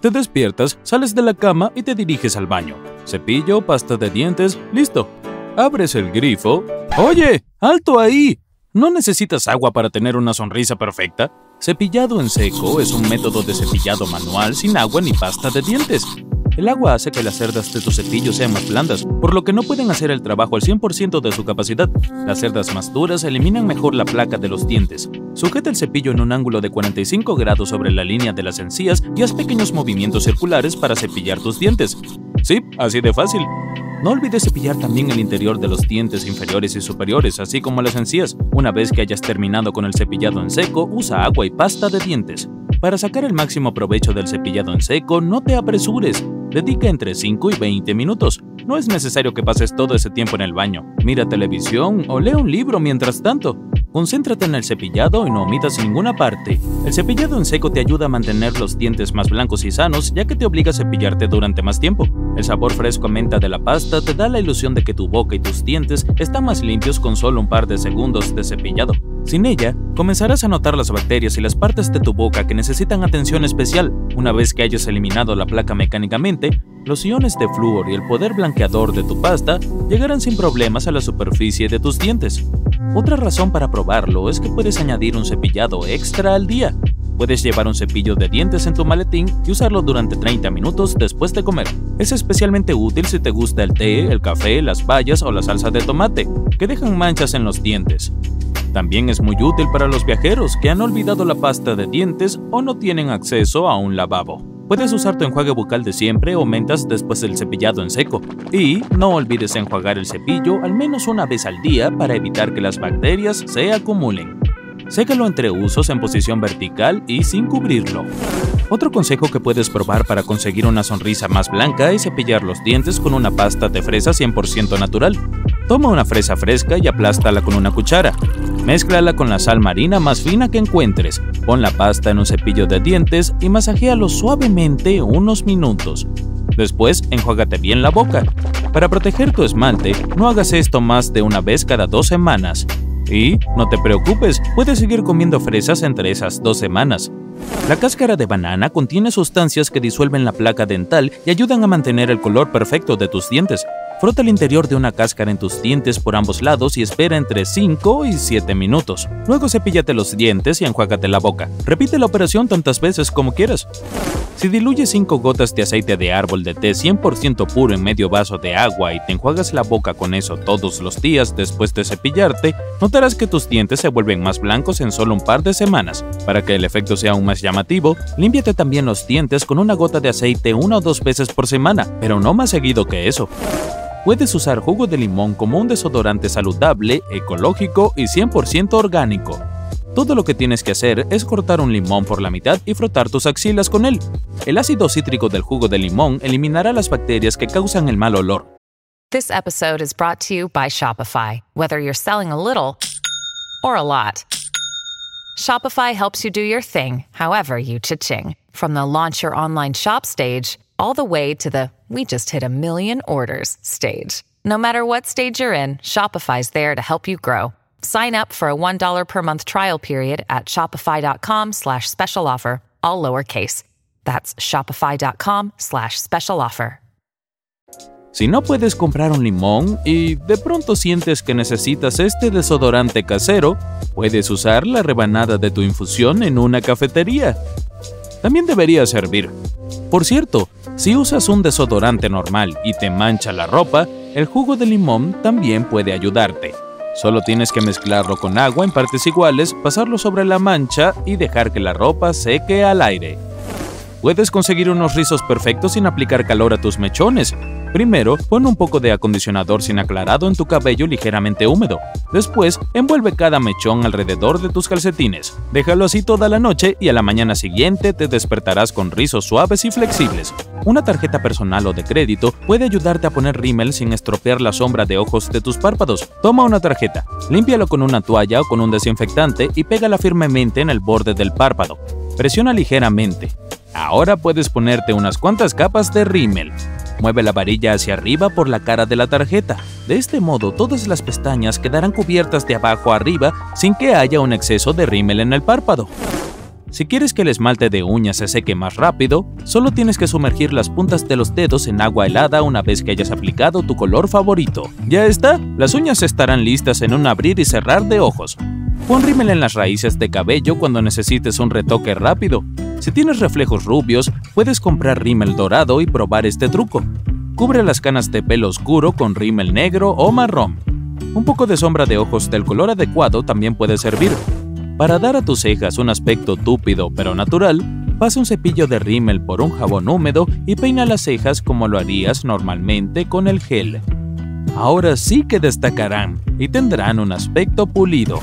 Te despiertas, sales de la cama y te diriges al baño. Cepillo, pasta de dientes, listo. Abres el grifo. ¡Oye! ¡Alto ahí! ¿No necesitas agua para tener una sonrisa perfecta? Cepillado en seco es un método de cepillado manual sin agua ni pasta de dientes. El agua hace que las cerdas de tu cepillo sean más blandas, por lo que no pueden hacer el trabajo al 100% de su capacidad. Las cerdas más duras eliminan mejor la placa de los dientes. Sujeta el cepillo en un ángulo de 45 grados sobre la línea de las encías y haz pequeños movimientos circulares para cepillar tus dientes. Sí, así de fácil. No olvides cepillar también el interior de los dientes inferiores y superiores, así como las encías. Una vez que hayas terminado con el cepillado en seco, usa agua y pasta de dientes. Para sacar el máximo provecho del cepillado en seco, no te apresures. Dedica entre 5 y 20 minutos. No es necesario que pases todo ese tiempo en el baño. Mira televisión o lee un libro mientras tanto. Concéntrate en el cepillado y no omitas ninguna parte. El cepillado en seco te ayuda a mantener los dientes más blancos y sanos, ya que te obliga a cepillarte durante más tiempo. El sabor fresco a menta de la pasta te da la ilusión de que tu boca y tus dientes están más limpios con solo un par de segundos de cepillado. Sin ella, comenzarás a notar las bacterias y las partes de tu boca que necesitan atención especial. Una vez que hayas eliminado la placa mecánicamente, los iones de flúor y el poder blanqueador de tu pasta llegarán sin problemas a la superficie de tus dientes. Otra razón para probarlo es que puedes añadir un cepillado extra al día. Puedes llevar un cepillo de dientes en tu maletín y usarlo durante 30 minutos después de comer. Es especialmente útil si te gusta el té, el café, las bayas o la salsa de tomate, que dejan manchas en los dientes. También es muy útil para los viajeros que han olvidado la pasta de dientes o no tienen acceso a un lavabo. Puedes usar tu enjuague bucal de siempre o mentas después del cepillado en seco. Y no olvides enjuagar el cepillo al menos una vez al día para evitar que las bacterias se acumulen. Sécalo entre usos en posición vertical y sin cubrirlo. Otro consejo que puedes probar para conseguir una sonrisa más blanca es cepillar los dientes con una pasta de fresa 100% natural. Toma una fresa fresca y aplástala con una cuchara. Mézclala con la sal marina más fina que encuentres. Pon la pasta en un cepillo de dientes y masajéalo suavemente unos minutos. Después, enjuágate bien la boca. Para proteger tu esmalte, no hagas esto más de una vez cada dos semanas. Y, no te preocupes, puedes seguir comiendo fresas entre esas dos semanas. La cáscara de banana contiene sustancias que disuelven la placa dental y ayudan a mantener el color perfecto de tus dientes. Frota el interior de una cáscara en tus dientes por ambos lados y espera entre 5 y 7 minutos. Luego cepíllate los dientes y enjuágate la boca. Repite la operación tantas veces como quieras. Si diluyes 5 gotas de aceite de árbol de té 100% puro en medio vaso de agua y te enjuagas la boca con eso todos los días después de cepillarte, notarás que tus dientes se vuelven más blancos en solo un par de semanas. Para que el efecto sea aún más llamativo, límpiate también los dientes con una gota de aceite una o dos veces por semana, pero no más seguido que eso. Puedes usar jugo de limón como un desodorante saludable, ecológico y 100% orgánico. Todo lo que tienes que hacer es cortar un limón por la mitad y frotar tus axilas con él. El ácido cítrico del jugo de limón eliminará las bacterias que causan el mal olor. This episode is brought to you by Shopify. Whether you're selling a little or a lot, Shopify helps you do your thing, however you cha-ching. From the launch your online shop stage, all the way to the we just hit a million orders stage. No matter what stage you're in, Shopify's there to help you grow. Sign up for a $1 per month trial period at shopify.com slash special offer, all lowercase. That's shopify.com slash special offer. Si no puedes comprar un limón y de pronto sientes que necesitas este desodorante casero, puedes usar la rebanada de tu infusión en una cafetería. También debería servir. Por cierto, si usas un desodorante normal y te mancha la ropa, el jugo de limón también puede ayudarte. Solo tienes que mezclarlo con agua en partes iguales, pasarlo sobre la mancha y dejar que la ropa seque al aire. Puedes conseguir unos rizos perfectos sin aplicar calor a tus mechones. Primero, pon un poco de acondicionador sin aclarado en tu cabello ligeramente húmedo. Después, envuelve cada mechón alrededor de tus calcetines. Déjalo así toda la noche y a la mañana siguiente te despertarás con rizos suaves y flexibles. Una tarjeta personal o de crédito puede ayudarte a poner rímel sin estropear la sombra de ojos de tus párpados. Toma una tarjeta, límpialo con una toalla o con un desinfectante y pégala firmemente en el borde del párpado. Presiona ligeramente. Ahora puedes ponerte unas cuantas capas de rímel. Mueve la varilla hacia arriba por la cara de la tarjeta. De este modo, todas las pestañas quedarán cubiertas de abajo a arriba sin que haya un exceso de rímel en el párpado. Si quieres que el esmalte de uñas se seque más rápido, solo tienes que sumergir las puntas de los dedos en agua helada una vez que hayas aplicado tu color favorito. Ya está, las uñas estarán listas en un abrir y cerrar de ojos. Pon rímel en las raíces de cabello cuando necesites un retoque rápido. Si tienes reflejos rubios, puedes comprar rímel dorado y probar este truco. Cubre las canas de pelo oscuro con rímel negro o marrón. Un poco de sombra de ojos del color adecuado también puede servir. Para dar a tus cejas un aspecto túpido pero natural, pasa un cepillo de rímel por un jabón húmedo y peina las cejas como lo harías normalmente con el gel. Ahora sí que destacarán y tendrán un aspecto pulido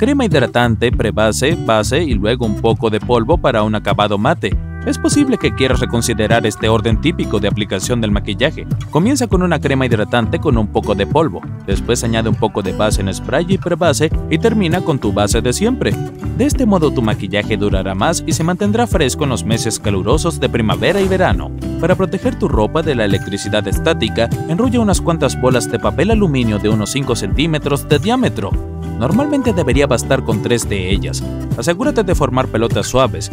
crema hidratante, prebase, base y luego un poco de polvo para un acabado mate. Es posible que quieras reconsiderar este orden típico de aplicación del maquillaje. Comienza con una crema hidratante con un poco de polvo, después añade un poco de base en spray y prebase y termina con tu base de siempre. De este modo tu maquillaje durará más y se mantendrá fresco en los meses calurosos de primavera y verano. Para proteger tu ropa de la electricidad estática, enrolla unas cuantas bolas de papel aluminio de unos 5 centímetros de diámetro. Normalmente debería bastar con tres de ellas. Asegúrate de formar pelotas suaves.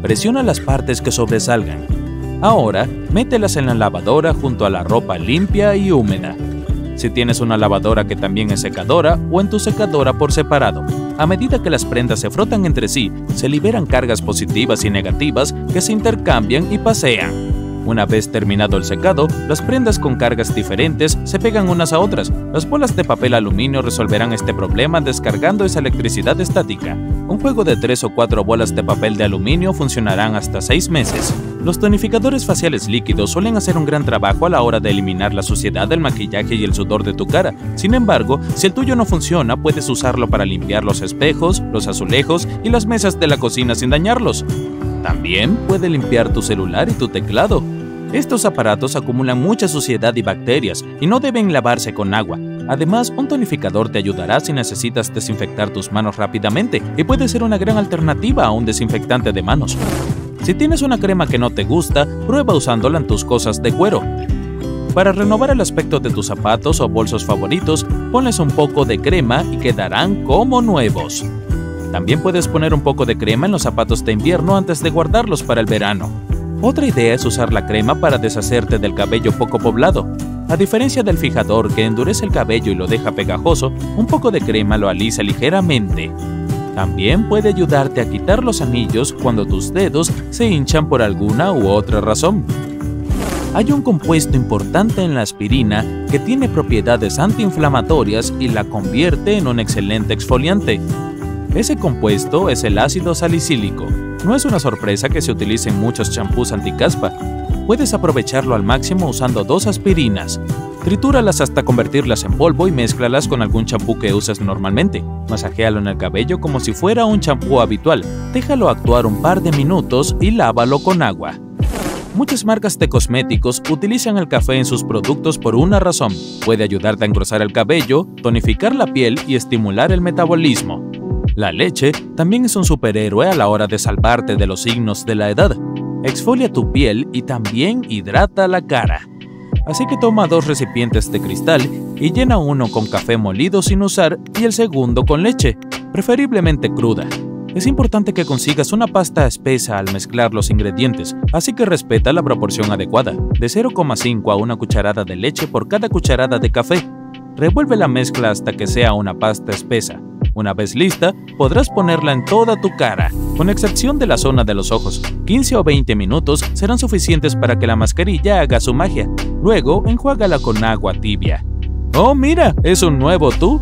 Presiona las partes que sobresalgan. Ahora, mételas en la lavadora junto a la ropa limpia y húmeda. Si tienes una lavadora que también es secadora o en tu secadora por separado. A medida que las prendas se frotan entre sí, se liberan cargas positivas y negativas que se intercambian y pasean. Una vez terminado el secado, las prendas con cargas diferentes se pegan unas a otras. Las bolas de papel aluminio resolverán este problema descargando esa electricidad estática. Un juego de 3 o 4 bolas de papel de aluminio funcionarán hasta 6 meses. Los tonificadores faciales líquidos suelen hacer un gran trabajo a la hora de eliminar la suciedad del maquillaje y el sudor de tu cara. Sin embargo, si el tuyo no funciona, puedes usarlo para limpiar los espejos, los azulejos y las mesas de la cocina sin dañarlos. También puede limpiar tu celular y tu teclado. Estos aparatos acumulan mucha suciedad y bacterias y no deben lavarse con agua. Además, un tonificador te ayudará si necesitas desinfectar tus manos rápidamente y puede ser una gran alternativa a un desinfectante de manos. Si tienes una crema que no te gusta, prueba usándola en tus cosas de cuero. Para renovar el aspecto de tus zapatos o bolsos favoritos, ponles un poco de crema y quedarán como nuevos. También puedes poner un poco de crema en los zapatos de invierno antes de guardarlos para el verano. Otra idea es usar la crema para deshacerte del cabello poco poblado. A diferencia del fijador que endurece el cabello y lo deja pegajoso, un poco de crema lo alisa ligeramente. También puede ayudarte a quitar los anillos cuando tus dedos se hinchan por alguna u otra razón. Hay un compuesto importante en la aspirina que tiene propiedades antiinflamatorias y la convierte en un excelente exfoliante. Ese compuesto es el ácido salicílico, no es una sorpresa que se utilicen muchos champús anticaspa. Puedes aprovecharlo al máximo usando dos aspirinas. Tritúralas hasta convertirlas en polvo y mézclalas con algún champú que usas normalmente. Masajéalo en el cabello como si fuera un champú habitual. Déjalo actuar un par de minutos y lávalo con agua. Muchas marcas de cosméticos utilizan el café en sus productos por una razón. Puede ayudarte a engrosar el cabello, tonificar la piel y estimular el metabolismo. La leche también es un superhéroe a la hora de salvarte de los signos de la edad. Exfolia tu piel y también hidrata la cara. Así que toma dos recipientes de cristal y llena uno con café molido sin usar y el segundo con leche, preferiblemente cruda. Es importante que consigas una pasta espesa al mezclar los ingredientes, así que respeta la proporción adecuada, de 0,5 a una cucharada de leche por cada cucharada de café. Revuelve la mezcla hasta que sea una pasta espesa. Una vez lista, podrás ponerla en toda tu cara, con excepción de la zona de los ojos. 15 o 20 minutos serán suficientes para que la mascarilla haga su magia. Luego, enjuágala con agua tibia. ¡Oh, mira! ¿Es un nuevo tú?